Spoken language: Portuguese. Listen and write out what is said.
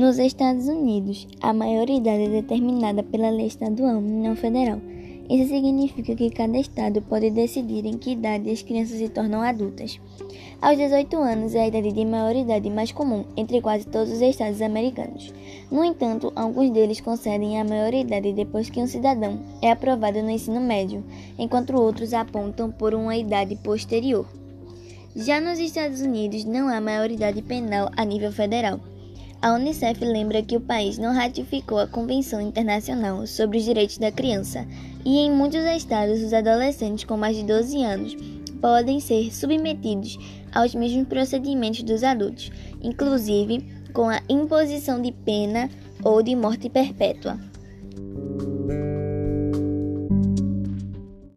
Nos Estados Unidos, a maioridade é determinada pela lei estadual, não federal. Isso significa que cada estado pode decidir em que idade as crianças se tornam adultas. Aos 18 anos é a idade de maioridade mais comum entre quase todos os estados americanos. No entanto, alguns deles concedem a maioridade depois que um cidadão é aprovado no ensino médio, enquanto outros apontam por uma idade posterior. Já nos Estados Unidos não há maioridade penal a nível federal. A Unicef lembra que o país não ratificou a Convenção Internacional sobre os Direitos da Criança e, em muitos estados, os adolescentes com mais de 12 anos podem ser submetidos aos mesmos procedimentos dos adultos, inclusive com a imposição de pena ou de morte perpétua.